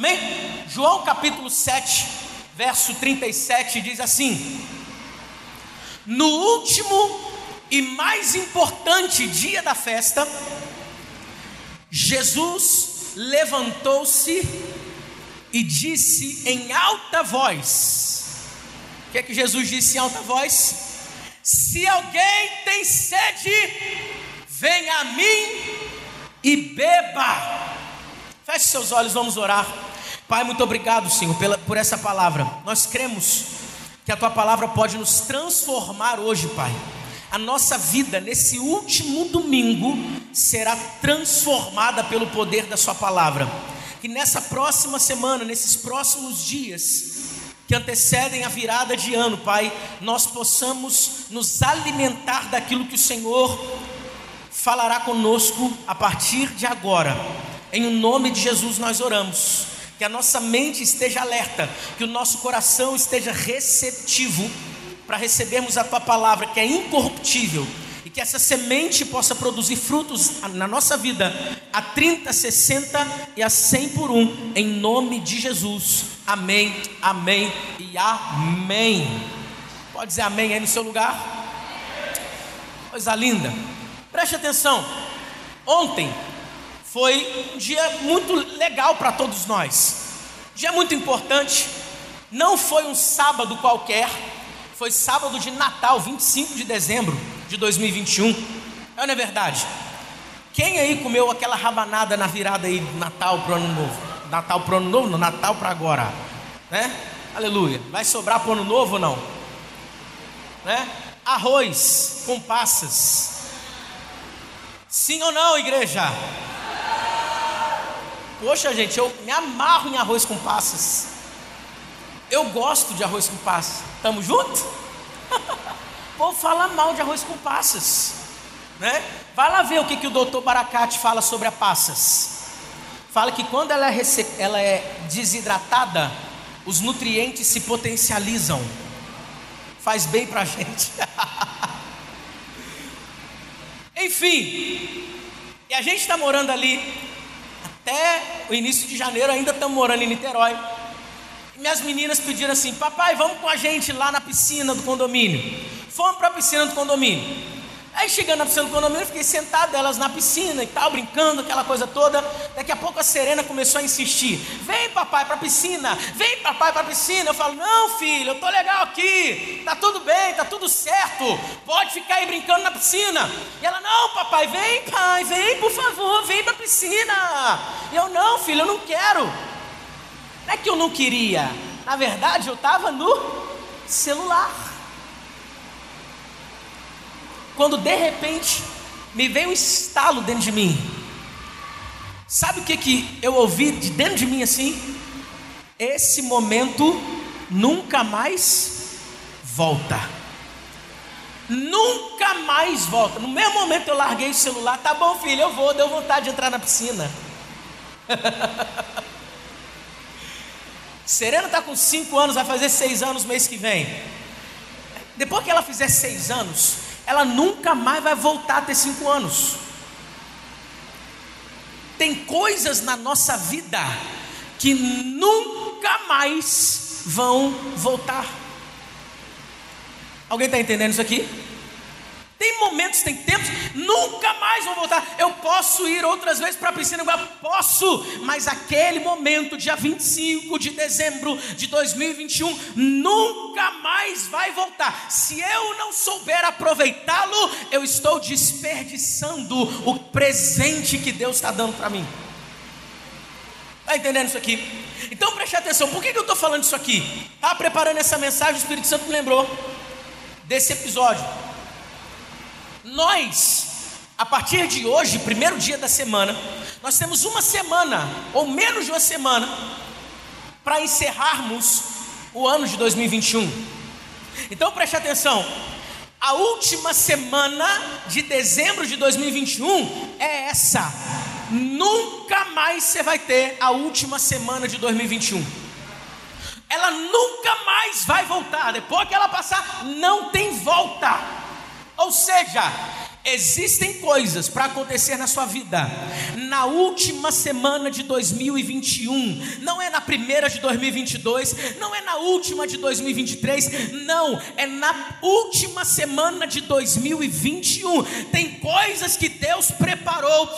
Amém? João capítulo 7, verso 37 diz assim: No último e mais importante dia da festa, Jesus levantou-se e disse em alta voz: O que é que Jesus disse em alta voz? Se alguém tem sede, venha a mim e beba. Feche seus olhos, vamos orar. Pai, muito obrigado, Senhor, pela, por essa palavra. Nós cremos que a tua palavra pode nos transformar hoje, Pai. A nossa vida nesse último domingo será transformada pelo poder da Sua palavra. Que nessa próxima semana, nesses próximos dias, que antecedem a virada de ano, Pai, nós possamos nos alimentar daquilo que o Senhor falará conosco a partir de agora. Em nome de Jesus nós oramos. Que a nossa mente esteja alerta, que o nosso coração esteja receptivo para recebermos a tua palavra que é incorruptível e que essa semente possa produzir frutos na nossa vida a 30, 60 e a 100 por um, em nome de Jesus. Amém, amém e amém. Pode dizer amém aí no seu lugar? Coisa linda. Preste atenção. Ontem foi um dia muito legal para todos nós. Um dia muito importante. Não foi um sábado qualquer. Foi sábado de Natal, 25 de dezembro de 2021. É não é verdade? Quem aí comeu aquela rabanada na virada aí do Natal para o Ano Novo? Natal para o Ano Novo? No Natal para agora, né? Aleluia. Vai sobrar para o Ano Novo ou não? Né? Arroz com passas. Sim ou não, igreja? Poxa, gente, eu me amarro em arroz com passas. Eu gosto de arroz com passas. Tamo junto? o povo fala mal de arroz com passas, né? Vai lá ver o que, que o doutor Baracate fala sobre a passas. Fala que quando ela é, ela é desidratada, os nutrientes se potencializam. Faz bem para a gente. Enfim, e a gente está morando ali até o início de janeiro, ainda estamos morando em Niterói. E minhas meninas pediram assim: Papai, vamos com a gente lá na piscina do condomínio. Fomos para a piscina do condomínio. Aí chegando na piscina do condomínio, eu fiquei sentado elas na piscina e tal, brincando, aquela coisa toda. Daqui a pouco a Serena começou a insistir: Vem papai para a piscina, vem papai para a piscina. Eu falo: Não, filho, eu tô legal aqui, tá tudo bem, tá tudo certo, pode ficar aí brincando na piscina. E ela: Não, papai, vem, pai, vem, por favor, vem para a piscina. E eu: Não, filho, eu não quero. Não é que eu não queria, na verdade eu estava no celular quando de repente me veio um estalo dentro de mim. Sabe o que, que eu ouvi de dentro de mim assim? Esse momento nunca mais volta. Nunca mais volta. No mesmo momento eu larguei o celular, tá bom, filho, eu vou, deu vontade de entrar na piscina. Serena está com 5 anos, vai fazer 6 anos mês que vem. Depois que ela fizer 6 anos, ela nunca mais vai voltar a ter cinco anos. Tem coisas na nossa vida que nunca mais vão voltar. Alguém está entendendo isso aqui? Tem momentos, tem tempos, nunca mais vou voltar. Eu posso ir outras vezes para a piscina, eu posso, mas aquele momento, dia 25 de dezembro de 2021, nunca mais vai voltar. Se eu não souber aproveitá-lo, eu estou desperdiçando o presente que Deus está dando para mim. Está entendendo isso aqui? Então preste atenção, por que, que eu estou falando isso aqui? Estava preparando essa mensagem, o Espírito Santo me lembrou desse episódio. Nós, a partir de hoje, primeiro dia da semana, nós temos uma semana, ou menos de uma semana, para encerrarmos o ano de 2021. Então preste atenção, a última semana de dezembro de 2021 é essa. Nunca mais você vai ter a última semana de 2021. Ela nunca mais vai voltar. Depois que ela passar, não tem volta. Ou seja, Existem coisas para acontecer na sua vida na última semana de 2021, não é na primeira de 2022, não é na última de 2023, não, é na última semana de 2021. Tem coisas que Deus preparou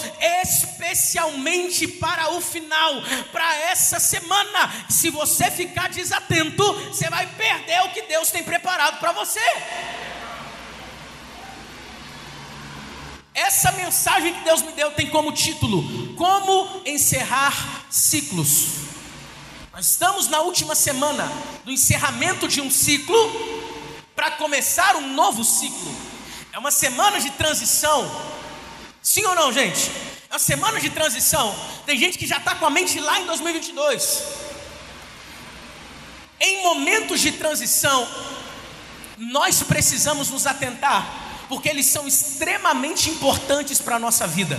especialmente para o final, para essa semana. Se você ficar desatento, você vai perder o que Deus tem preparado para você. Essa mensagem que Deus me deu tem como título: Como encerrar ciclos. Nós estamos na última semana do encerramento de um ciclo para começar um novo ciclo. É uma semana de transição. Sim ou não, gente? É uma semana de transição. Tem gente que já está com a mente lá em 2022. Em momentos de transição, nós precisamos nos atentar porque eles são extremamente importantes para a nossa vida.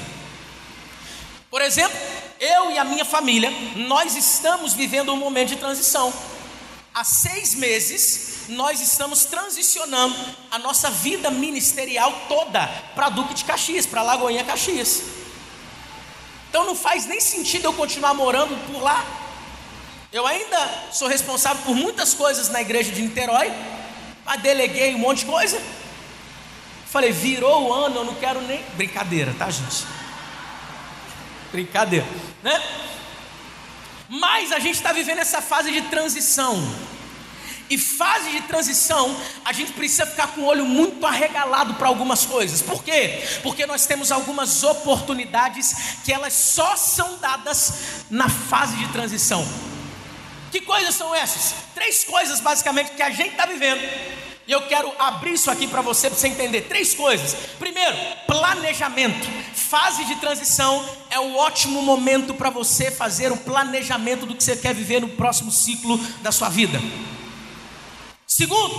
Por exemplo, eu e a minha família, nós estamos vivendo um momento de transição. Há seis meses, nós estamos transicionando a nossa vida ministerial toda para Duque de Caxias, para Lagoinha Caxias. Então não faz nem sentido eu continuar morando por lá. Eu ainda sou responsável por muitas coisas na igreja de Niterói, mas deleguei um monte de coisa. Falei, virou o ano, eu não quero nem. Brincadeira, tá, gente? Brincadeira, né? Mas a gente está vivendo essa fase de transição. E fase de transição, a gente precisa ficar com o olho muito arregalado para algumas coisas. Por quê? Porque nós temos algumas oportunidades que elas só são dadas na fase de transição. Que coisas são essas? Três coisas basicamente que a gente está vivendo e eu quero abrir isso aqui para você, para você entender três coisas. Primeiro, planejamento. Fase de transição é um ótimo momento para você fazer o planejamento do que você quer viver no próximo ciclo da sua vida. Segundo,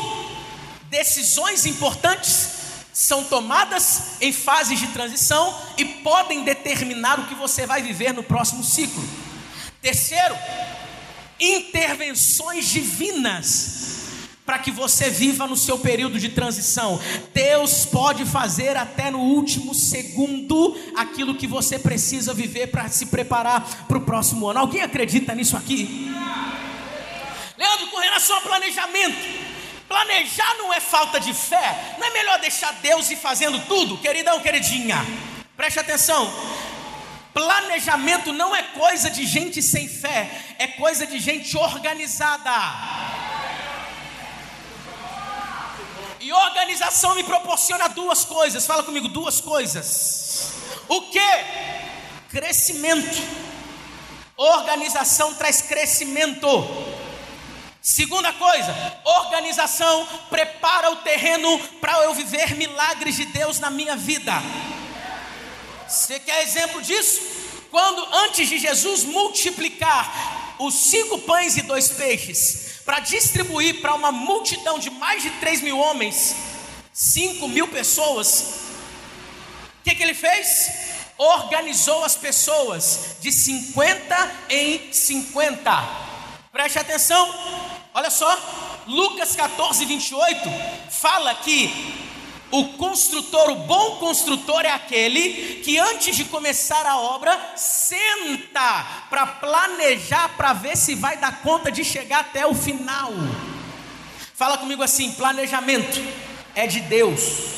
decisões importantes são tomadas em fases de transição e podem determinar o que você vai viver no próximo ciclo. Terceiro, intervenções divinas para que você viva no seu período de transição. Deus pode fazer até no último segundo aquilo que você precisa viver para se preparar para o próximo ano. Alguém acredita nisso aqui? Leandro, com relação ao planejamento, planejar não é falta de fé, não é melhor deixar Deus ir fazendo tudo, queridão, queridinha, preste atenção. Planejamento não é coisa de gente sem fé, é coisa de gente organizada. E organização me proporciona duas coisas. Fala comigo, duas coisas. O que? Crescimento. Organização traz crescimento. Segunda coisa, organização prepara o terreno para eu viver milagres de Deus na minha vida. Você quer exemplo disso? Quando antes de Jesus multiplicar os cinco pães e dois peixes, para distribuir para uma multidão de mais de 3 mil homens, 5 mil pessoas, o que, que ele fez? Organizou as pessoas de 50 em 50. Preste atenção, olha só, Lucas 14, 28 fala que o construtor, o bom construtor é aquele que antes de começar a obra senta para planejar, para ver se vai dar conta de chegar até o final. Fala comigo assim: planejamento é de Deus.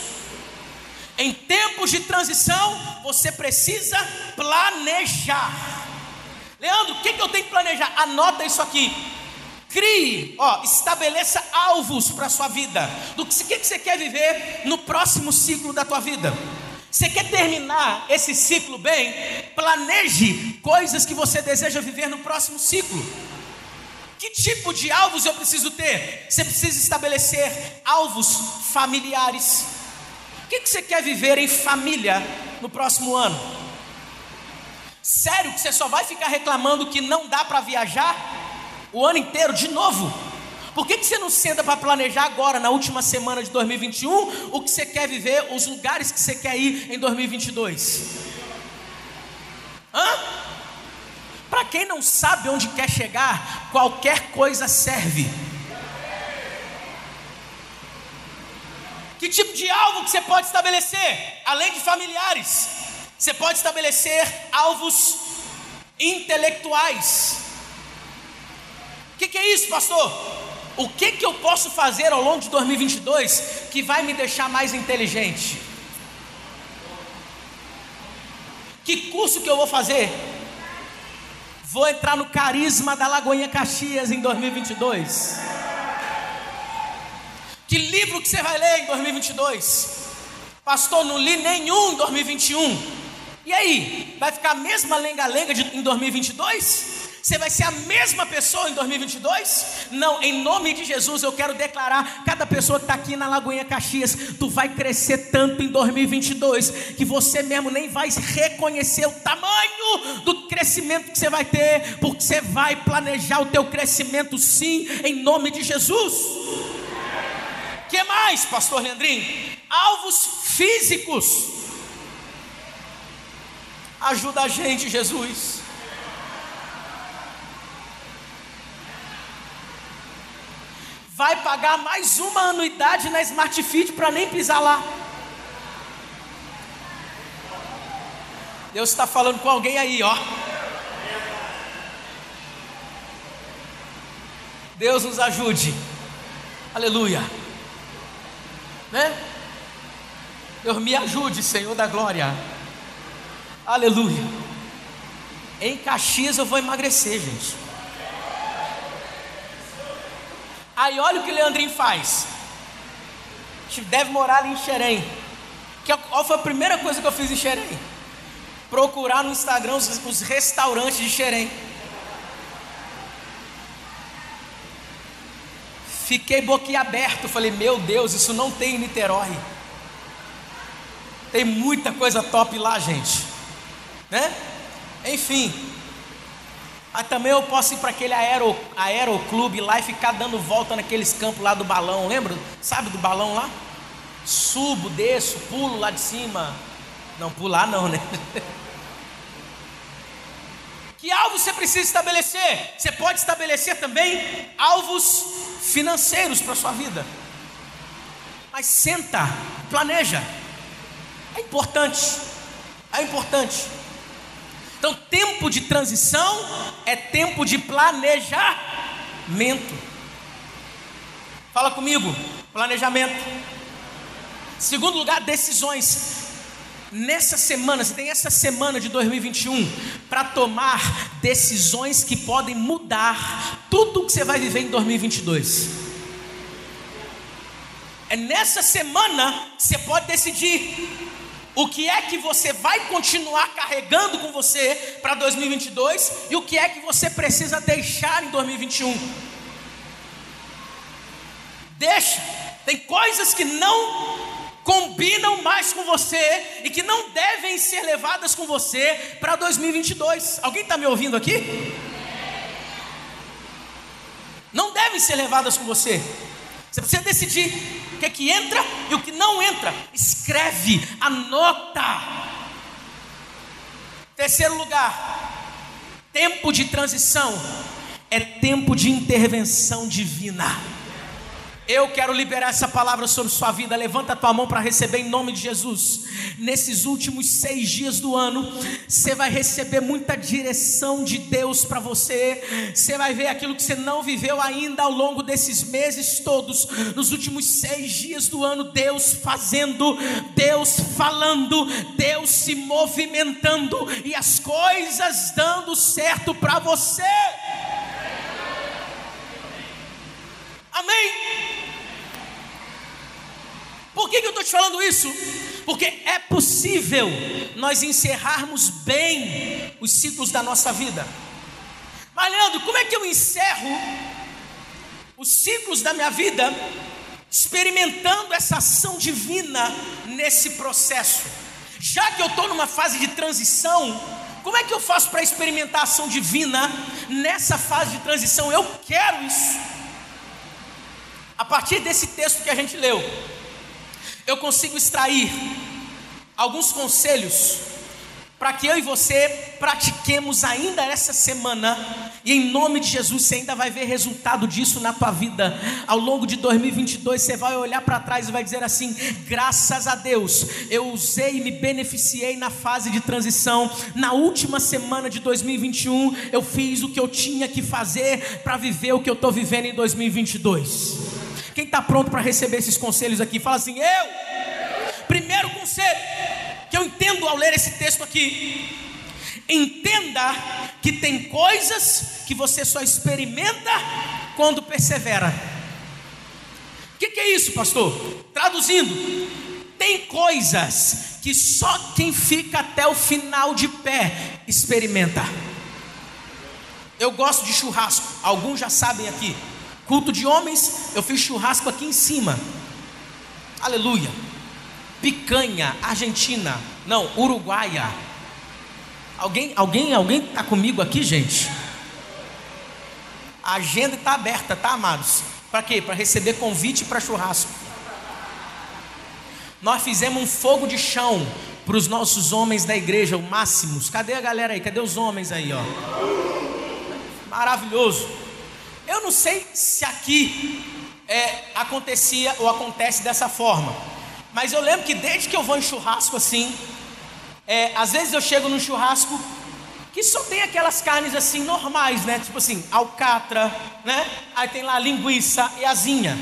Em tempos de transição, você precisa planejar. Leandro, o que, que eu tenho que planejar? Anota isso aqui. Crie, ó, estabeleça alvos para a sua vida. Do que, que você quer viver no próximo ciclo da tua vida. Você quer terminar esse ciclo bem? Planeje coisas que você deseja viver no próximo ciclo. Que tipo de alvos eu preciso ter? Você precisa estabelecer alvos familiares. O que, que você quer viver em família no próximo ano? Sério que você só vai ficar reclamando que não dá para viajar? O ano inteiro de novo. Por que, que você não senta para planejar agora, na última semana de 2021, o que você quer viver, os lugares que você quer ir em 2022? Hã? Para quem não sabe onde quer chegar, qualquer coisa serve. Que tipo de alvo que você pode estabelecer? Além de familiares, você pode estabelecer alvos intelectuais. O que, que, é isso, pastor? O que, que eu posso fazer ao longo de 2022 que vai me deixar mais inteligente? Que curso que eu vou fazer? Vou entrar no carisma da Lagoinha Caxias em 2022. Que livro que você vai ler em 2022? Pastor, não li nenhum em 2021. E aí, vai ficar a mesma lenga-lenga em 2022? Você vai ser a mesma pessoa em 2022? Não, em nome de Jesus eu quero declarar: cada pessoa que está aqui na Lagoinha Caxias, tu vai crescer tanto em 2022 que você mesmo nem vai reconhecer o tamanho do crescimento que você vai ter, porque você vai planejar o teu crescimento sim, em nome de Jesus. Que mais, Pastor Leandrinho? Alvos físicos. Ajuda a gente, Jesus. Vai pagar mais uma anuidade na Smart Fit para nem pisar lá. Deus está falando com alguém aí, ó. Deus nos ajude. Aleluia. Né? Deus me ajude, Senhor da glória. Aleluia. Em Caxias eu vou emagrecer, gente. Aí olha o que Leandrinho faz. Deve morar ali em Xerém. Que, qual foi a primeira coisa que eu fiz em Xerém? Procurar no Instagram os, os restaurantes de Xerém. Fiquei boquiaberto, falei, meu Deus, isso não tem em Niterói. Tem muita coisa top lá, gente. Né? Enfim, mas também eu posso ir para aquele aero, aeroclube lá e ficar dando volta naqueles campos lá do balão, lembra? Sabe do balão lá? Subo, desço, pulo lá de cima. Não, pular não, né? Que alvo você precisa estabelecer? Você pode estabelecer também alvos financeiros para a sua vida. Mas senta, planeja. É importante. É importante. Então, tempo de transição é tempo de planejamento. Fala comigo, planejamento. Segundo lugar, decisões. Nessa semana, você tem essa semana de 2021 para tomar decisões que podem mudar tudo o que você vai viver em 2022. É nessa semana que você pode decidir o que é que você vai continuar carregando com você para 2022 e o que é que você precisa deixar em 2021. Deixa, tem coisas que não combinam mais com você e que não devem ser levadas com você para 2022. Alguém está me ouvindo aqui? Não devem ser levadas com você. Você precisa decidir o que é que entra e o que não entra. Escreve, anota. Terceiro lugar, tempo de transição é tempo de intervenção divina. Eu quero liberar essa palavra sobre sua vida. Levanta a tua mão para receber em nome de Jesus. Nesses últimos seis dias do ano, você vai receber muita direção de Deus para você. Você vai ver aquilo que você não viveu ainda ao longo desses meses todos. Nos últimos seis dias do ano, Deus fazendo, Deus falando, Deus se movimentando e as coisas dando certo para você. Amém? Por que, que eu estou te falando isso? Porque é possível nós encerrarmos bem os ciclos da nossa vida. Mas, Leandro, como é que eu encerro os ciclos da minha vida experimentando essa ação divina nesse processo? Já que eu estou numa fase de transição, como é que eu faço para experimentar a ação divina nessa fase de transição? Eu quero isso. A partir desse texto que a gente leu, eu consigo extrair alguns conselhos para que eu e você pratiquemos ainda essa semana, e em nome de Jesus você ainda vai ver resultado disso na tua vida. Ao longo de 2022 você vai olhar para trás e vai dizer assim: graças a Deus, eu usei e me beneficiei na fase de transição. Na última semana de 2021, eu fiz o que eu tinha que fazer para viver o que eu estou vivendo em 2022. Quem está pronto para receber esses conselhos aqui? Fala assim: eu. Primeiro conselho que eu entendo ao ler esse texto aqui. Entenda que tem coisas que você só experimenta quando persevera. O que, que é isso, pastor? Traduzindo, tem coisas que só quem fica até o final de pé experimenta. Eu gosto de churrasco, alguns já sabem aqui. Culto de homens, eu fiz churrasco aqui em cima. Aleluia picanha argentina, não, uruguaia. Alguém, alguém, alguém está comigo aqui, gente? A agenda está aberta, tá, amados? Para quê? Para receber convite para churrasco. Nós fizemos um fogo de chão para os nossos homens da igreja, o máximos. Cadê a galera aí? Cadê os homens aí, ó? Maravilhoso. Eu não sei se aqui é, acontecia ou acontece dessa forma. Mas eu lembro que desde que eu vou em churrasco assim, é, às vezes eu chego num churrasco que só tem aquelas carnes assim normais, né? Tipo assim, alcatra, né? Aí tem lá linguiça e asinha.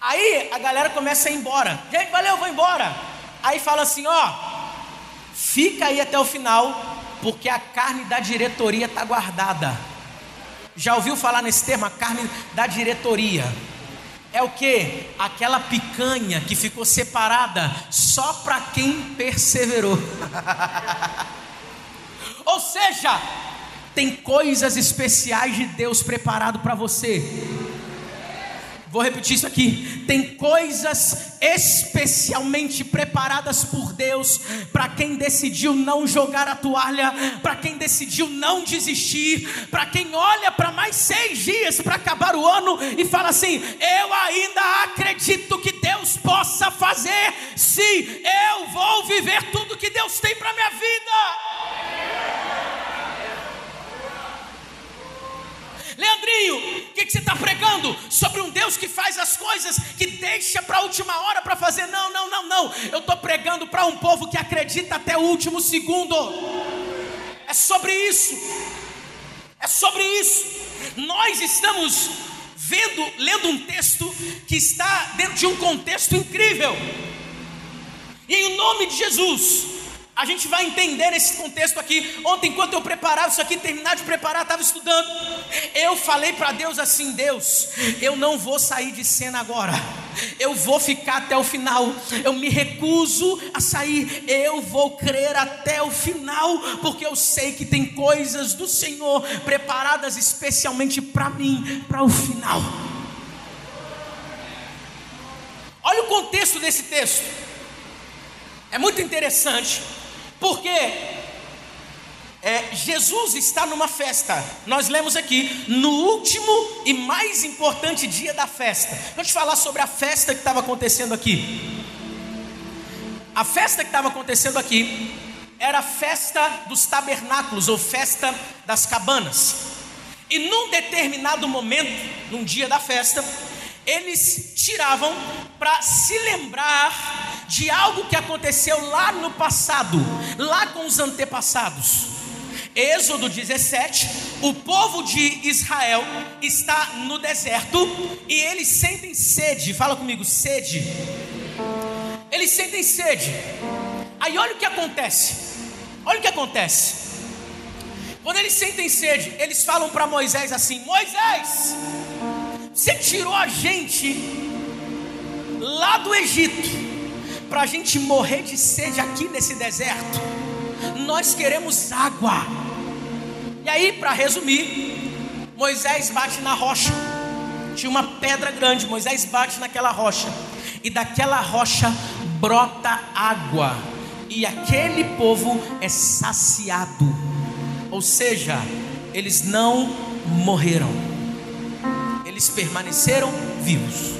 Aí a galera começa a ir embora. Gente, valeu, vou embora. Aí fala assim, ó, fica aí até o final, porque a carne da diretoria está guardada. Já ouviu falar nesse termo, a carne da diretoria? é o que? Aquela picanha que ficou separada só para quem perseverou. Ou seja, tem coisas especiais de Deus preparado para você. Vou repetir isso aqui. Tem coisas especialmente preparadas por Deus para quem decidiu não jogar a toalha, para quem decidiu não desistir, para quem olha para mais seis dias para acabar o ano e fala assim: Eu ainda acredito que Deus possa fazer. Sim, eu vou viver tudo que Deus tem para minha vida. Leandrinho, o que, que, você está pregando? Sobre um Deus que faz as coisas, que deixa para a última hora para fazer. Não, não, não, não. Eu estou pregando para um povo que acredita até o último segundo. É sobre isso. É sobre isso. Nós estamos vendo, lendo um texto que está dentro de um contexto incrível. E em nome de Jesus, a gente vai entender esse contexto aqui. Ontem, enquanto eu preparava isso aqui, terminar de preparar, estava estudando. Eu falei para Deus assim: Deus, eu não vou sair de cena agora. Eu vou ficar até o final. Eu me recuso a sair. Eu vou crer até o final, porque eu sei que tem coisas do Senhor preparadas especialmente para mim, para o final. Olha o contexto desse texto. É muito interessante. Porque é, Jesus está numa festa. Nós lemos aqui no último e mais importante dia da festa. Vou te falar sobre a festa que estava acontecendo aqui. A festa que estava acontecendo aqui era a festa dos tabernáculos ou festa das cabanas. E num determinado momento, num dia da festa, eles tiravam para se lembrar de algo que aconteceu lá no passado, lá com os antepassados. Êxodo 17, o povo de Israel está no deserto e eles sentem sede. Fala comigo, sede. Eles sentem sede. Aí olha o que acontece. Olha o que acontece. Quando eles sentem sede, eles falam para Moisés assim: Moisés, você tirou a gente lá do Egito para a gente morrer de sede aqui nesse deserto. Nós queremos água. E aí, para resumir, Moisés bate na rocha. Tinha uma pedra grande, Moisés bate naquela rocha. E daquela rocha brota água. E aquele povo é saciado. Ou seja, eles não morreram eles permaneceram vivos.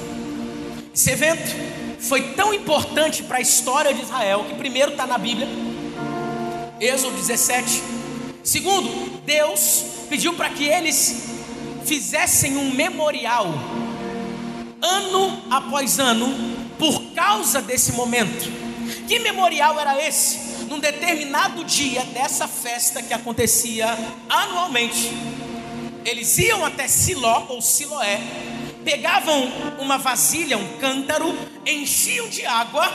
Esse evento foi tão importante para a história de Israel, que primeiro está na Bíblia, Êxodo 17. Segundo, Deus pediu para que eles fizessem um memorial, ano após ano, por causa desse momento. Que memorial era esse? Num determinado dia dessa festa que acontecia anualmente, eles iam até Siló ou Siloé, pegavam uma vasilha, um cântaro, enchiam de água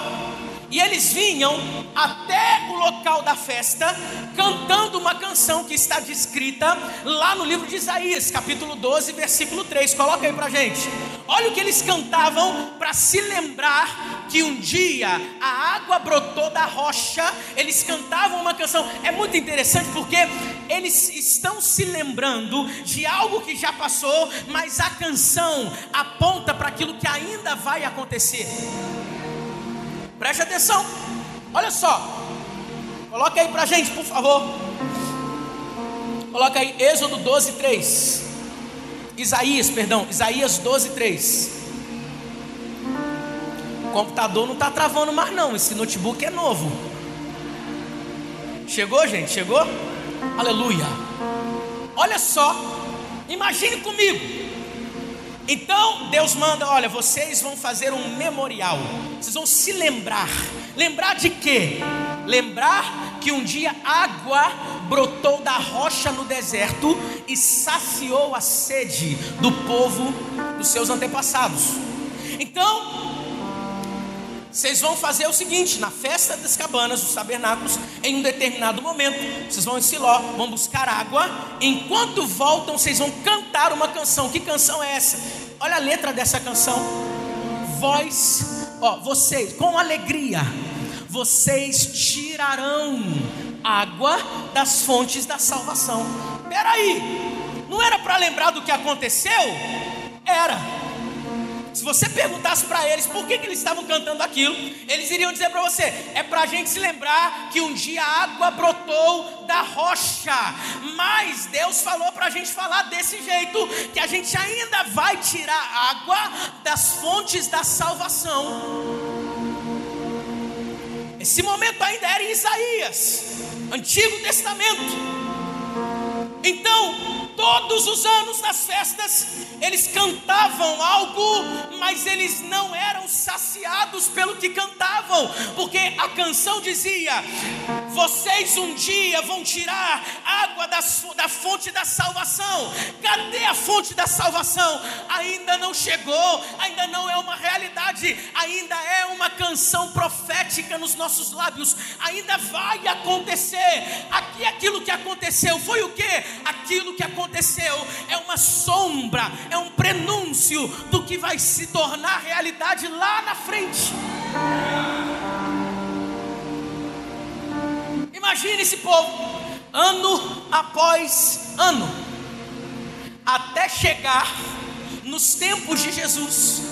e eles vinham até o local da festa cantando uma canção que está descrita lá no livro de Isaías, capítulo 12, versículo 3. Coloca aí pra gente. Olha o que eles cantavam para se lembrar que um dia a água brotou da rocha. Eles cantavam uma canção. É muito interessante porque eles estão se lembrando de algo que já passou, mas a canção aponta para aquilo que ainda vai acontecer. Preste atenção. Olha só. Coloca aí pra gente, por favor. Coloca aí Êxodo 12, 3. Isaías, perdão, Isaías 12, 3. O computador não está travando mais não. Esse notebook é novo. Chegou, gente? Chegou? Aleluia. Olha só. Imagine comigo. Então Deus manda: olha, vocês vão fazer um memorial, vocês vão se lembrar. Lembrar de quê? Lembrar que um dia água brotou da rocha no deserto e saciou a sede do povo dos seus antepassados. Então, vocês vão fazer o seguinte: na festa das cabanas, dos tabernáculos, em um determinado momento, vocês vão em Siló, vão buscar água. Enquanto voltam, vocês vão cantar uma canção. Que canção é essa? Olha a letra dessa canção. Vós, ó, vocês, com alegria, vocês tirarão água das fontes da salvação. Peraí, não era para lembrar do que aconteceu? Era. Se você perguntasse para eles por que, que eles estavam cantando aquilo, eles iriam dizer para você: é para a gente se lembrar que um dia a água brotou da rocha, mas Deus falou para a gente falar desse jeito, que a gente ainda vai tirar água das fontes da salvação. Esse momento ainda era em Isaías, Antigo Testamento. Então, todos os anos nas festas, eles cantavam algo, mas eles não eram saciados pelo que cantavam, porque a canção dizia: Vocês um dia vão tirar água da, da fonte da salvação. Cadê a fonte da salvação? Ainda não chegou, ainda não é uma realidade, ainda é uma canção profética nos nossos lábios, ainda vai acontecer. Aqui aquilo que aconteceu foi o que? Aquilo que aconteceu aconteceu é uma sombra, é um prenúncio do que vai se tornar realidade lá na frente. Imagine esse povo, ano após ano, até chegar nos tempos de Jesus.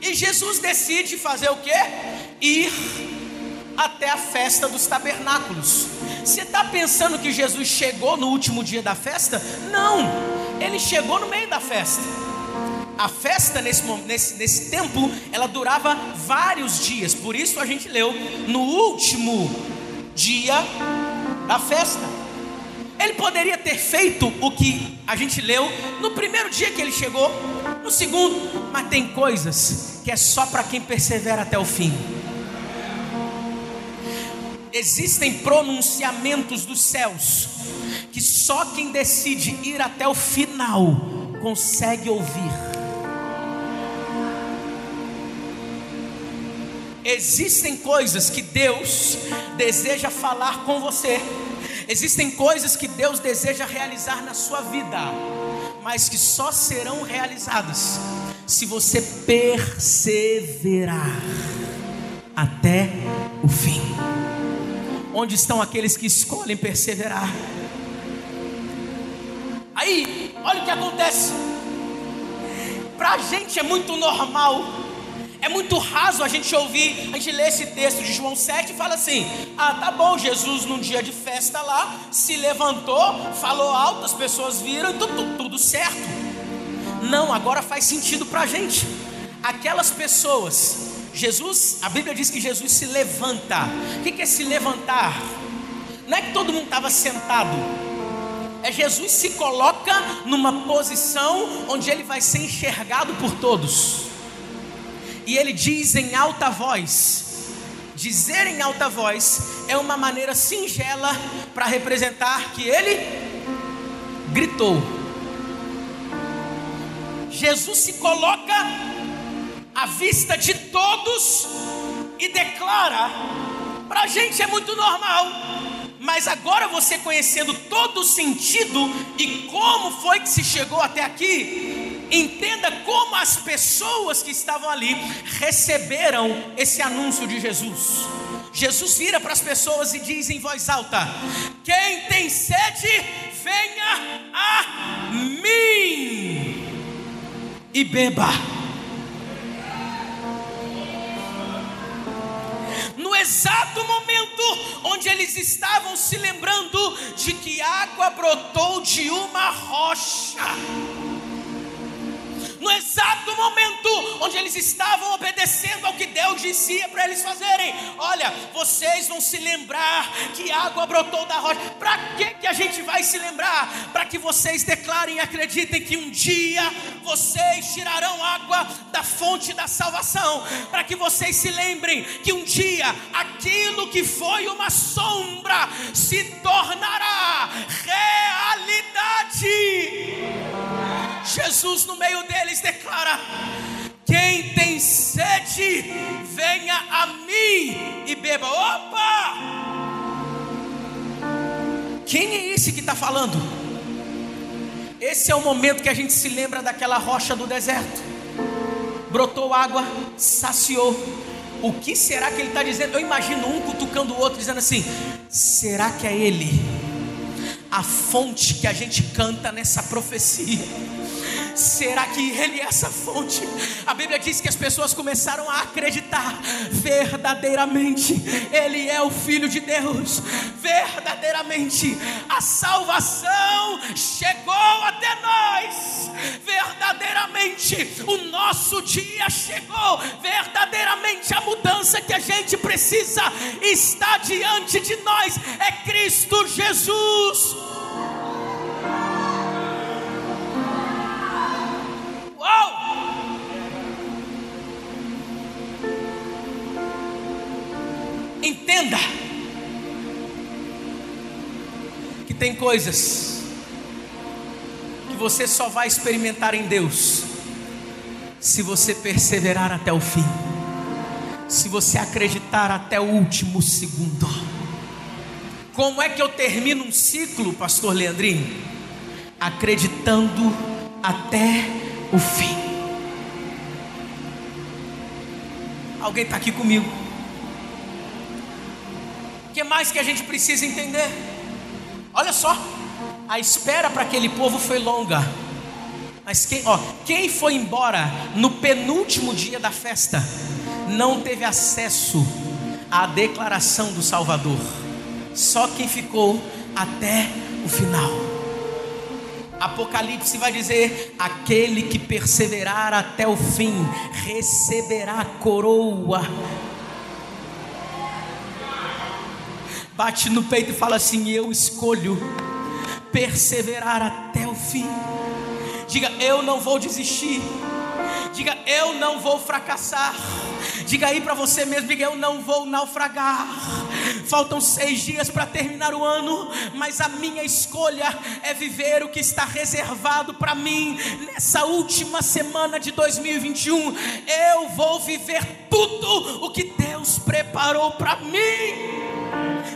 E Jesus decide fazer o que? Ir até a festa dos tabernáculos. Você está pensando que Jesus chegou no último dia da festa? Não, ele chegou no meio da festa. A festa nesse, nesse, nesse tempo, ela durava vários dias, por isso a gente leu no último dia da festa. Ele poderia ter feito o que a gente leu no primeiro dia que ele chegou, no segundo, mas tem coisas que é só para quem persevera até o fim existem pronunciamentos dos céus que só quem decide ir até o final consegue ouvir. Existem coisas que Deus deseja falar com você. Existem coisas que Deus deseja realizar na sua vida, mas que só serão realizadas se você perseverar até o fim. Onde estão aqueles que escolhem perseverar? Aí, olha o que acontece. Para a gente é muito normal, é muito raso a gente ouvir, a gente lê esse texto de João 7 e fala assim: Ah, tá bom, Jesus num dia de festa lá, se levantou, falou alto, as pessoas viram tudo, tudo certo. Não, agora faz sentido para a gente. Aquelas pessoas Jesus, a Bíblia diz que Jesus se levanta. O que é se levantar? Não é que todo mundo estava sentado. É Jesus se coloca numa posição onde ele vai ser enxergado por todos. E ele diz em alta voz: dizer em alta voz é uma maneira singela para representar que ele gritou. Jesus se coloca à vista de todos e declara: para a gente é muito normal, mas agora você conhecendo todo o sentido e como foi que se chegou até aqui, entenda como as pessoas que estavam ali receberam esse anúncio de Jesus. Jesus vira para as pessoas e diz em voz alta: Quem tem sede, venha a mim e beba. Exato momento onde eles estavam se lembrando de que água brotou de uma rocha no exato momento onde eles estavam obedecendo ao que Deus dizia para eles fazerem. Olha, vocês vão se lembrar que água brotou da rocha. Para que que a gente vai se lembrar? Para que vocês declarem e acreditem que um dia vocês tirarão água da fonte da salvação. Para que vocês se lembrem que um dia aquilo que foi uma sombra se tornará realidade. Jesus no meio deles declara: Quem tem sede, venha a mim e beba. Opa! Quem é esse que está falando? Esse é o momento que a gente se lembra daquela rocha do deserto. Brotou água, saciou. O que será que ele está dizendo? Eu imagino um cutucando o outro, dizendo assim: será que é ele? A fonte que a gente canta nessa profecia Será que Ele é essa fonte? A Bíblia diz que as pessoas começaram a acreditar verdadeiramente, Ele é o Filho de Deus, verdadeiramente, a salvação chegou até nós, verdadeiramente, o nosso dia chegou, verdadeiramente, a mudança que a gente precisa está diante de nós, é Cristo Jesus. Entenda que tem coisas que você só vai experimentar em Deus se você perseverar até o fim, se você acreditar até o último segundo. Como é que eu termino um ciclo, Pastor Leandrinho? Acreditando até o fim. Alguém está aqui comigo? que mais que a gente precisa entender? Olha só, a espera para aquele povo foi longa. Mas quem, ó, quem foi embora no penúltimo dia da festa não teve acesso à declaração do Salvador. Só quem ficou até o final. Apocalipse vai dizer: aquele que perseverar até o fim receberá a coroa bate no peito e fala assim: Eu escolho perseverar até o fim. Diga, eu não vou desistir. Diga, eu não vou fracassar. Diga aí para você mesmo, diga, eu não vou naufragar. Faltam seis dias para terminar o ano, mas a minha escolha é viver o que está reservado para mim nessa última semana de 2021. Eu vou viver tudo o que Deus preparou para mim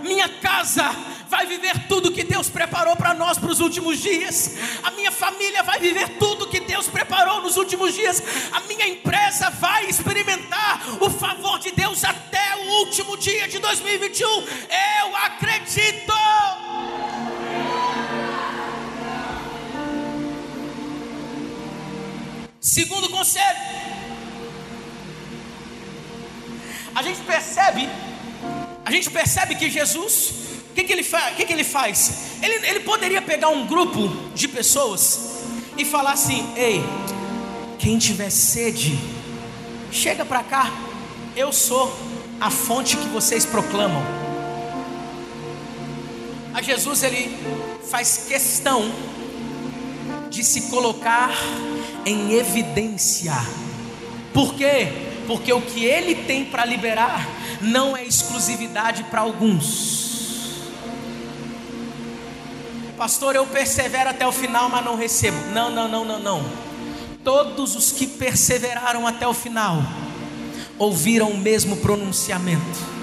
minha casa vai viver tudo que Deus preparou para nós para os últimos dias, a minha família vai viver tudo que Deus preparou nos últimos dias, a minha empresa vai experimentar o favor de Deus até o último dia de 2021. Eu acredito. Segundo conselho, a gente percebe a gente percebe que Jesus, que, que, ele, fa que, que ele faz? Ele, ele poderia pegar um grupo de pessoas e falar assim: ei, quem tiver sede, chega para cá, eu sou a fonte que vocês proclamam. A Jesus ele faz questão de se colocar em evidência. Por quê? Porque o que ele tem para liberar não é exclusividade para alguns. Pastor, eu persevero até o final, mas não recebo. Não, não, não, não, não. Todos os que perseveraram até o final ouviram o mesmo pronunciamento.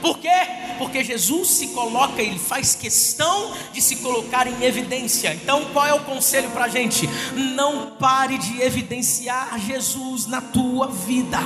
Por quê? Porque Jesus se coloca, ele faz questão de se colocar em evidência. Então, qual é o conselho para a gente? Não pare de evidenciar Jesus na tua vida.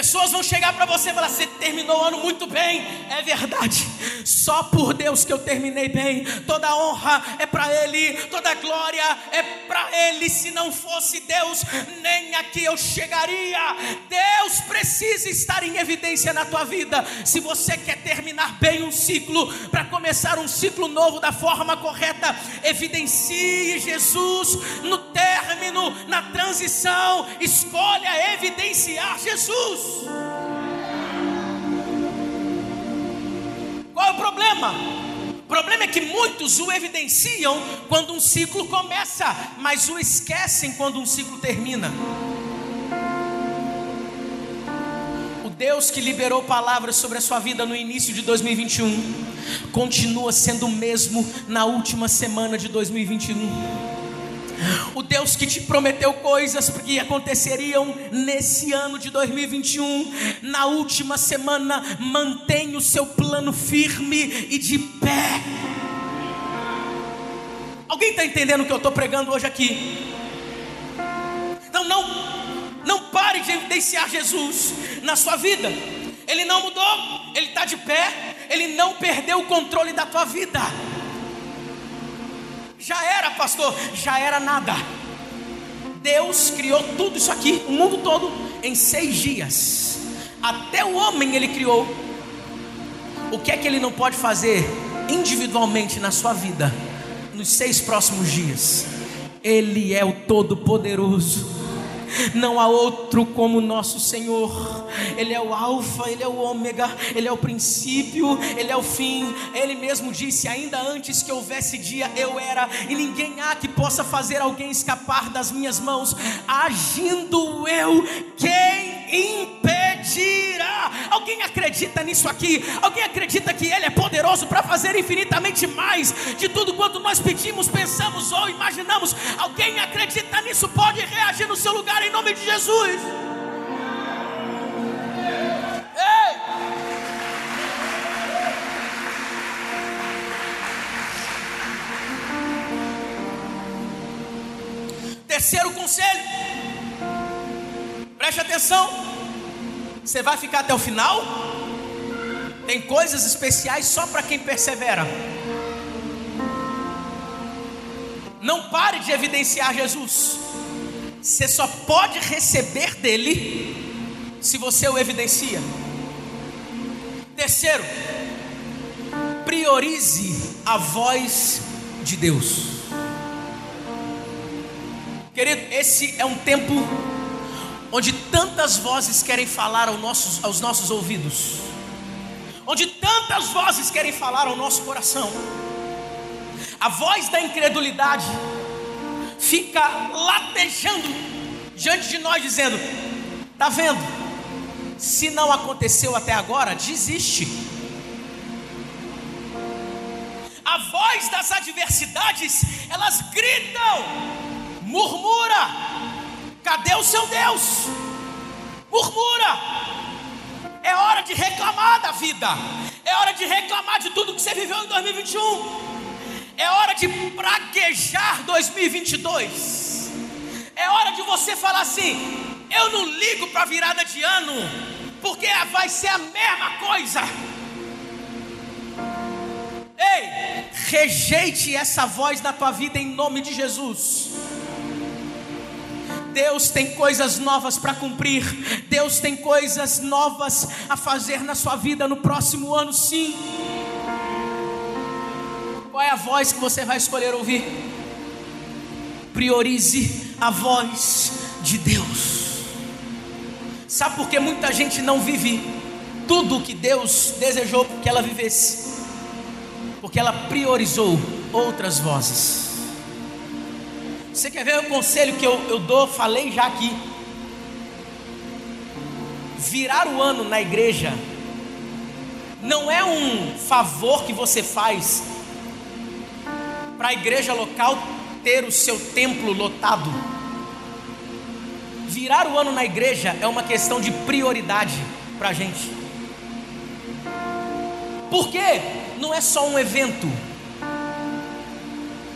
Pessoas vão chegar para você e falar: Você terminou o ano muito bem. É verdade. Só por Deus que eu terminei bem. Toda honra é para Ele, toda glória é para Ele. Se não fosse Deus, nem aqui eu chegaria. Deus precisa estar em evidência na tua vida. Se você quer terminar bem um ciclo, para começar um ciclo novo da forma correta, evidencie Jesus no término, na transição. Escolha evidenciar Jesus. Qual é o problema? O problema é que muitos o evidenciam quando um ciclo começa, mas o esquecem quando um ciclo termina. O Deus que liberou palavras sobre a sua vida no início de 2021 continua sendo o mesmo na última semana de 2021. O Deus que te prometeu coisas que aconteceriam nesse ano de 2021, na última semana, mantém o seu plano firme e de pé. Alguém está entendendo o que eu estou pregando hoje aqui? Não, não, não pare de evidenciar Jesus na sua vida. Ele não mudou, ele está de pé, ele não perdeu o controle da tua vida. Já era, pastor, já era nada. Deus criou tudo isso aqui, o mundo todo, em seis dias. Até o homem ele criou. O que é que ele não pode fazer individualmente na sua vida nos seis próximos dias? Ele é o Todo-Poderoso não há outro como nosso Senhor. Ele é o Alfa, Ele é o Ômega, Ele é o princípio, Ele é o fim. Ele mesmo disse: ainda antes que houvesse dia, eu era, e ninguém há que possa fazer alguém escapar das minhas mãos. Agindo eu, quem impedirá? Alguém acredita nisso aqui? Alguém acredita que Ele é poderoso para fazer infinitamente mais de tudo quanto nós pedimos, pensamos ou imaginamos? Alguém acredita nisso? Pode reagir no seu lugar em nome de Jesus. Ei! Terceiro conselho, preste atenção. Você vai ficar até o final? Tem coisas especiais só para quem persevera. Não pare de evidenciar Jesus. Você só pode receber dele se você o evidencia. Terceiro, priorize a voz de Deus. Querido, esse é um tempo onde tantas vozes querem falar aos nossos, aos nossos ouvidos, onde tantas vozes querem falar ao nosso coração. A voz da incredulidade fica latejando diante de nós, dizendo: Está vendo? Se não aconteceu até agora, desiste. A voz das adversidades, elas gritam, murmura: Cadê o seu Deus? Murmura. É hora de reclamar da vida. É hora de reclamar de tudo que você viveu em 2021. É hora de praguejar 2022. É hora de você falar assim: eu não ligo para virada de ano, porque vai ser a mesma coisa. Ei, rejeite essa voz da tua vida em nome de Jesus. Deus tem coisas novas para cumprir, Deus tem coisas novas a fazer na sua vida no próximo ano, sim. Qual é a voz que você vai escolher ouvir? Priorize a voz de Deus. Sabe por que muita gente não vive tudo o que Deus desejou que ela vivesse, porque ela priorizou outras vozes. Você quer ver o conselho que eu, eu dou? Falei já aqui. Virar o ano na igreja não é um favor que você faz para a igreja local ter o seu templo lotado. Virar o ano na igreja é uma questão de prioridade para a gente. Porque não é só um evento,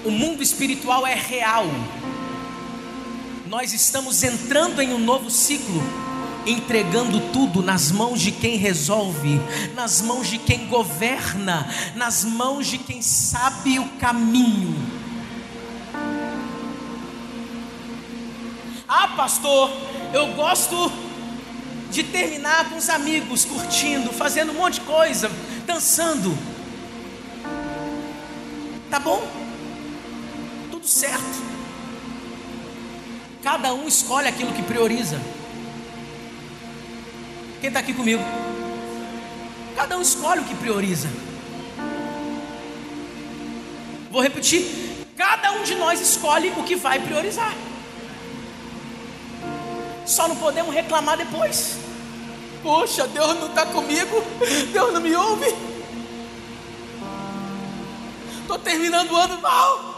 o mundo espiritual é real. Nós estamos entrando em um novo ciclo, entregando tudo nas mãos de quem resolve, nas mãos de quem governa, nas mãos de quem sabe o caminho. Ah, pastor, eu gosto de terminar com os amigos, curtindo, fazendo um monte de coisa, dançando. Tá bom? tudo certo. Cada um escolhe aquilo que prioriza. Quem está aqui comigo? Cada um escolhe o que prioriza. Vou repetir: cada um de nós escolhe o que vai priorizar. Só não podemos reclamar depois. Poxa, Deus não está comigo, Deus não me ouve. Estou terminando o ano mal.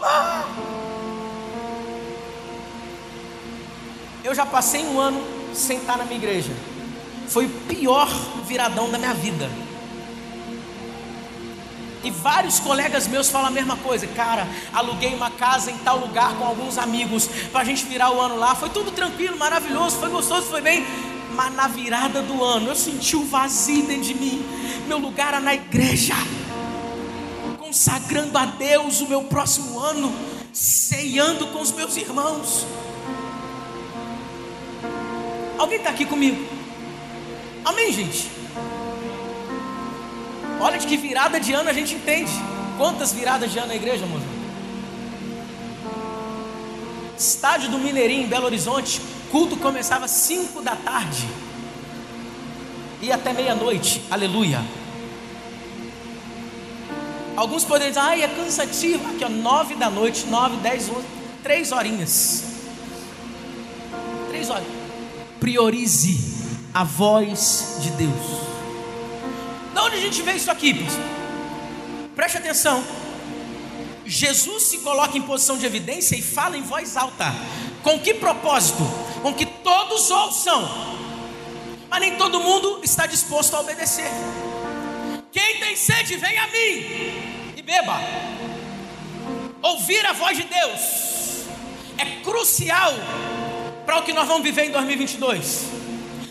Eu já passei um ano sem estar na minha igreja. Foi o pior viradão da minha vida. E vários colegas meus falam a mesma coisa. Cara, aluguei uma casa em tal lugar com alguns amigos para a gente virar o ano lá. Foi tudo tranquilo, maravilhoso, foi gostoso, foi bem. Mas na virada do ano eu senti o um vazio dentro de mim. Meu lugar era na igreja, consagrando a Deus o meu próximo ano, ceando com os meus irmãos. Alguém está aqui comigo? Amém, gente? Olha de que virada de ano a gente entende. Quantas viradas de ano na igreja, moço? Estádio do Mineirinho, em Belo Horizonte, culto começava às 5 da tarde e até meia-noite, aleluia. Alguns podem dizer, ai, é cansativo. Aqui, ó, 9 da noite, 9, 10, 11, 3 horinhas. 3 horas priorize a voz de Deus. De onde a gente vê isso aqui? Preste atenção. Jesus se coloca em posição de evidência e fala em voz alta. Com que propósito? Com que todos ouçam. Mas nem todo mundo está disposto a obedecer. Quem tem sede, vem a mim e beba. Ouvir a voz de Deus é crucial para o que nós vamos viver em 2022.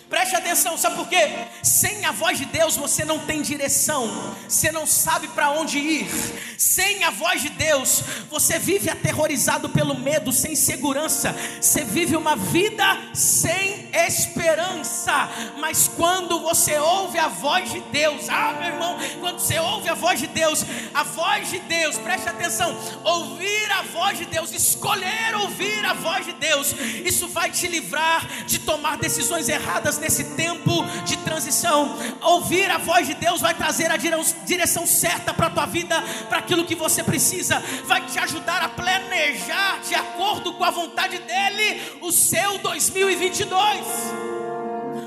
Preste atenção, sabe por quê? Sem a voz de Deus você não tem direção, você não sabe para onde ir. Sem a voz de Deus você vive aterrorizado pelo medo, sem segurança, você vive uma vida sem esperança. Mas quando você ouve a voz de Deus, ah, meu irmão, quando você ouve a voz de Deus, a voz de Deus, preste atenção, ouvir a voz de Deus, escolher ouvir a voz de Deus, isso vai te livrar de tomar decisões erradas nesse tempo de transição. Ouvir a voz de Deus vai trazer a direção certa para a tua vida, para aquilo que você precisa, vai te ajudar a planejar de acordo com a vontade dEle o seu 2022.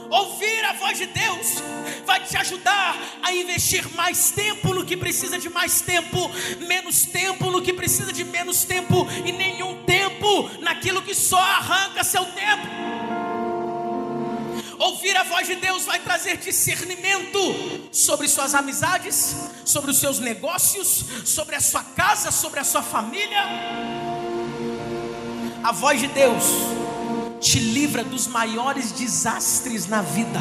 Ouvir a voz de Deus vai te ajudar a investir mais tempo no que precisa de mais tempo, menos tempo no que precisa de menos tempo e nenhum tempo naquilo que só arranca seu tempo. Ouvir a voz de Deus vai trazer discernimento sobre suas amizades, sobre os seus negócios, sobre a sua casa, sobre a sua família. A voz de Deus te livra dos maiores desastres na vida.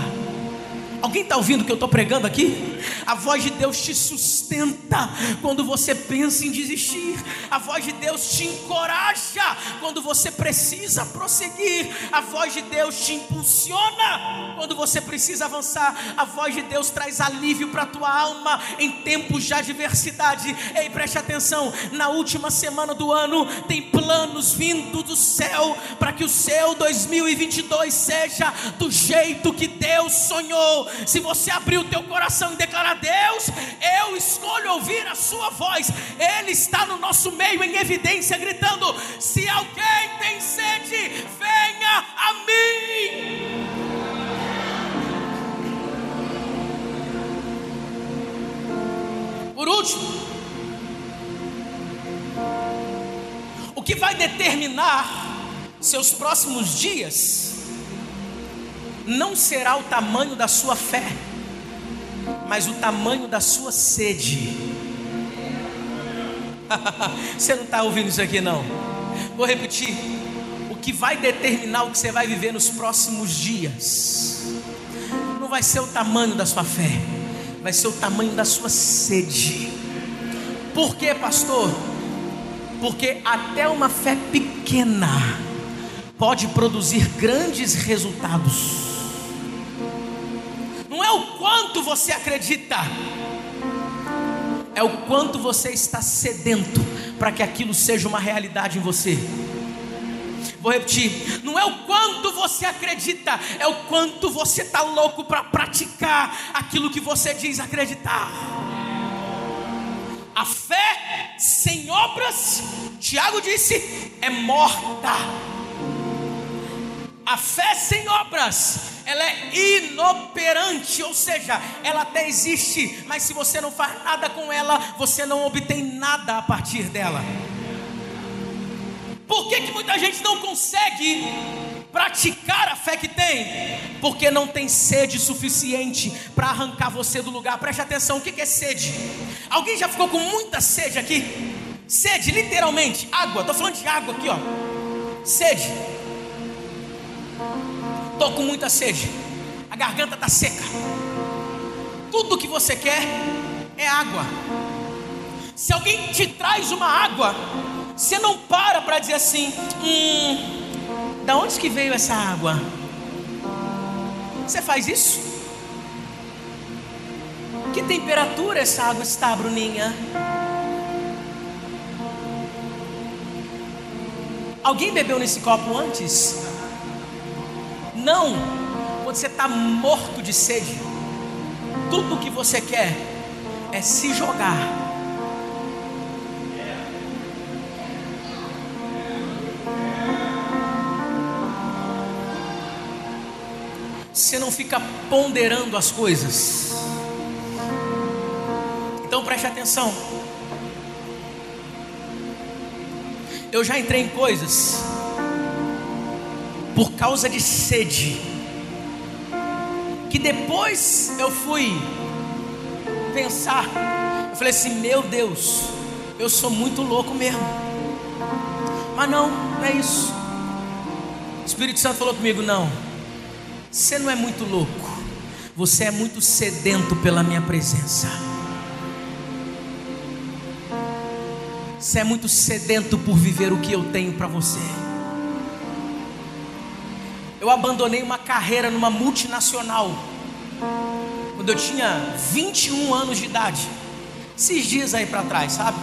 Alguém está ouvindo o que eu estou pregando aqui? A voz de Deus te sustenta quando você pensa em desistir. A voz de Deus te encoraja quando você precisa prosseguir. A voz de Deus te impulsiona quando você precisa avançar. A voz de Deus traz alívio para a tua alma em tempos de adversidade. Ei, preste atenção: na última semana do ano, tem planos vindo do céu para que o seu 2022 seja do jeito que Deus sonhou se você abrir o teu coração e declarar: Deus, eu escolho ouvir a Sua voz, Ele está no nosso meio em evidência, gritando: Se alguém tem sede, venha a mim. Por último, o que vai determinar seus próximos dias não será o tamanho da sua fé, mas o tamanho da sua sede. você não está ouvindo isso aqui, não? Vou repetir. O que vai determinar o que você vai viver nos próximos dias não vai ser o tamanho da sua fé, vai ser o tamanho da sua sede. Por quê, pastor? Porque até uma fé pequena pode produzir grandes resultados quanto você acredita, é o quanto você está sedento para que aquilo seja uma realidade em você. Vou repetir: não é o quanto você acredita, é o quanto você está louco para praticar aquilo que você diz acreditar. A fé sem obras, Tiago disse, é morta. A fé sem obras ela é inoperante, ou seja, ela até existe, mas se você não faz nada com ela, você não obtém nada a partir dela. Por que, que muita gente não consegue praticar a fé que tem? Porque não tem sede suficiente para arrancar você do lugar. Preste atenção, o que, que é sede? Alguém já ficou com muita sede aqui? Sede, literalmente, água. Estou falando de água aqui, ó. Sede. Estou com muita sede, a garganta está seca. Tudo que você quer é água. Se alguém te traz uma água, você não para para dizer assim: hum, da onde que veio essa água? Você faz isso? Que temperatura essa água está, Bruninha? Alguém bebeu nesse copo antes? Não, quando você está morto de sede, tudo o que você quer é se jogar. Você não fica ponderando as coisas. Então preste atenção. Eu já entrei em coisas por causa de sede, que depois eu fui pensar, eu falei assim: meu Deus, eu sou muito louco mesmo, mas não, não é isso. O Espírito Santo falou comigo: não, você não é muito louco, você é muito sedento pela minha presença. Você é muito sedento por viver o que eu tenho para você eu abandonei uma carreira numa multinacional quando eu tinha 21 anos de idade. Esses dias aí para trás, sabe?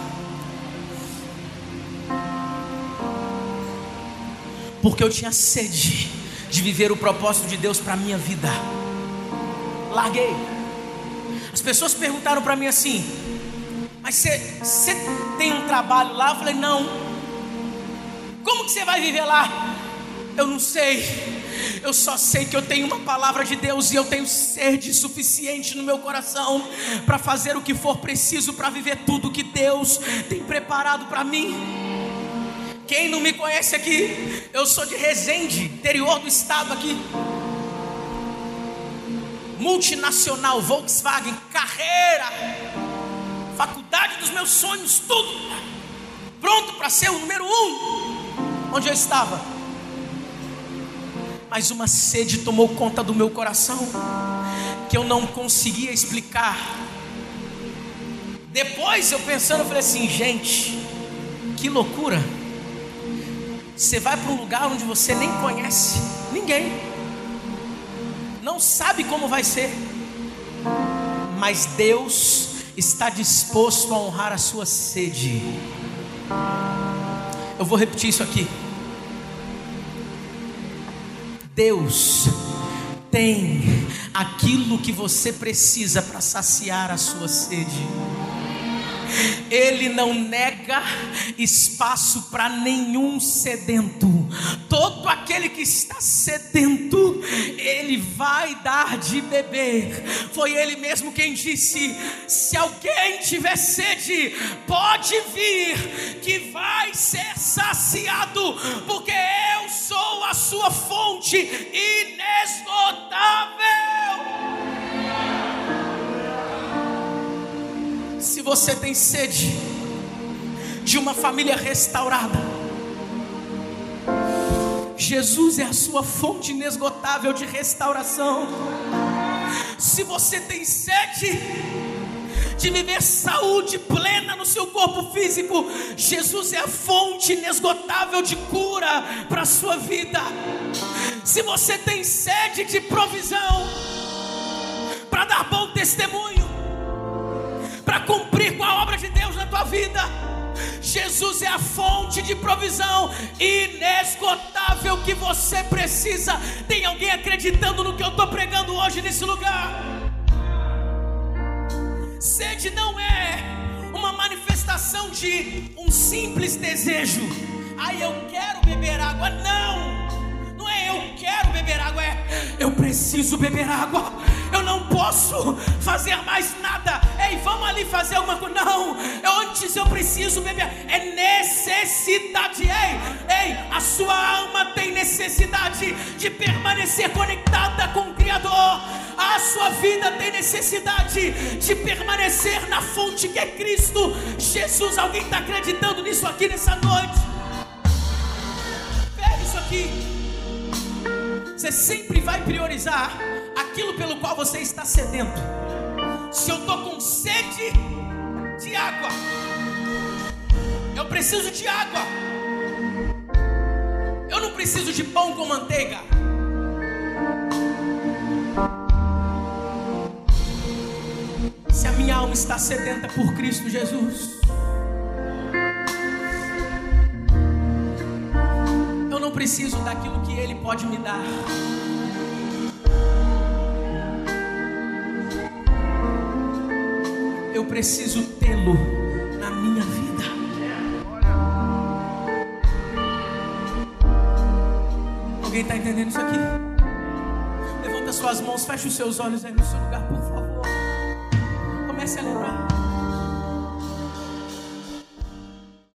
Porque eu tinha sede de viver o propósito de Deus para minha vida. Larguei. As pessoas perguntaram para mim assim: "Mas você tem um trabalho lá?" Eu falei: "Não." Como que você vai viver lá? Eu não sei. Eu só sei que eu tenho uma palavra de Deus e eu tenho sede suficiente no meu coração para fazer o que for preciso para viver tudo que Deus tem preparado para mim. Quem não me conhece aqui, eu sou de Resende, interior do estado aqui. Multinacional, Volkswagen, carreira, faculdade dos meus sonhos, tudo pronto para ser o número um onde eu estava mas uma sede tomou conta do meu coração que eu não conseguia explicar. Depois eu pensando, eu falei assim, gente, que loucura. Você vai para um lugar onde você nem conhece ninguém, não sabe como vai ser, mas Deus está disposto a honrar a sua sede. Eu vou repetir isso aqui. Deus tem aquilo que você precisa para saciar a sua sede. Ele não nega espaço para nenhum sedento. Todo aquele que está sedento, Ele vai dar de beber. Foi Ele mesmo quem disse: Se alguém tiver sede, pode vir, que vai ser saciado, porque eu sou a sua fonte inesgotável. Se você tem sede de uma família restaurada, Jesus é a sua fonte inesgotável de restauração. Se você tem sede de viver saúde plena no seu corpo físico, Jesus é a fonte inesgotável de cura para a sua vida. Se você tem sede de provisão, para dar bom testemunho, para cumprir com a obra de Deus na tua vida. Jesus é a fonte de provisão inesgotável que você precisa. Tem alguém acreditando no que eu estou pregando hoje nesse lugar? Sede não é uma manifestação de um simples desejo. Ai, eu quero beber água. Não! Não é eu quero beber água, é eu preciso beber água. Eu não posso fazer mais nada. Ei, vamos ali fazer alguma coisa. Não, antes eu preciso beber. É necessidade. Ei, ei, a sua alma tem necessidade de permanecer conectada com o Criador. A sua vida tem necessidade de permanecer na fonte que é Cristo Jesus. Alguém está acreditando nisso aqui nessa noite? Pega isso aqui. Você sempre vai priorizar aquilo pelo qual você está sedento. Se eu estou com sede de água, eu preciso de água. Eu não preciso de pão com manteiga. Se a minha alma está sedenta por Cristo Jesus, preciso daquilo que Ele pode me dar. Eu preciso tê-lo na minha vida. Alguém está entendendo isso aqui? Levanta suas mãos, feche os seus olhos aí no seu lugar, por favor. Comece a lembrar.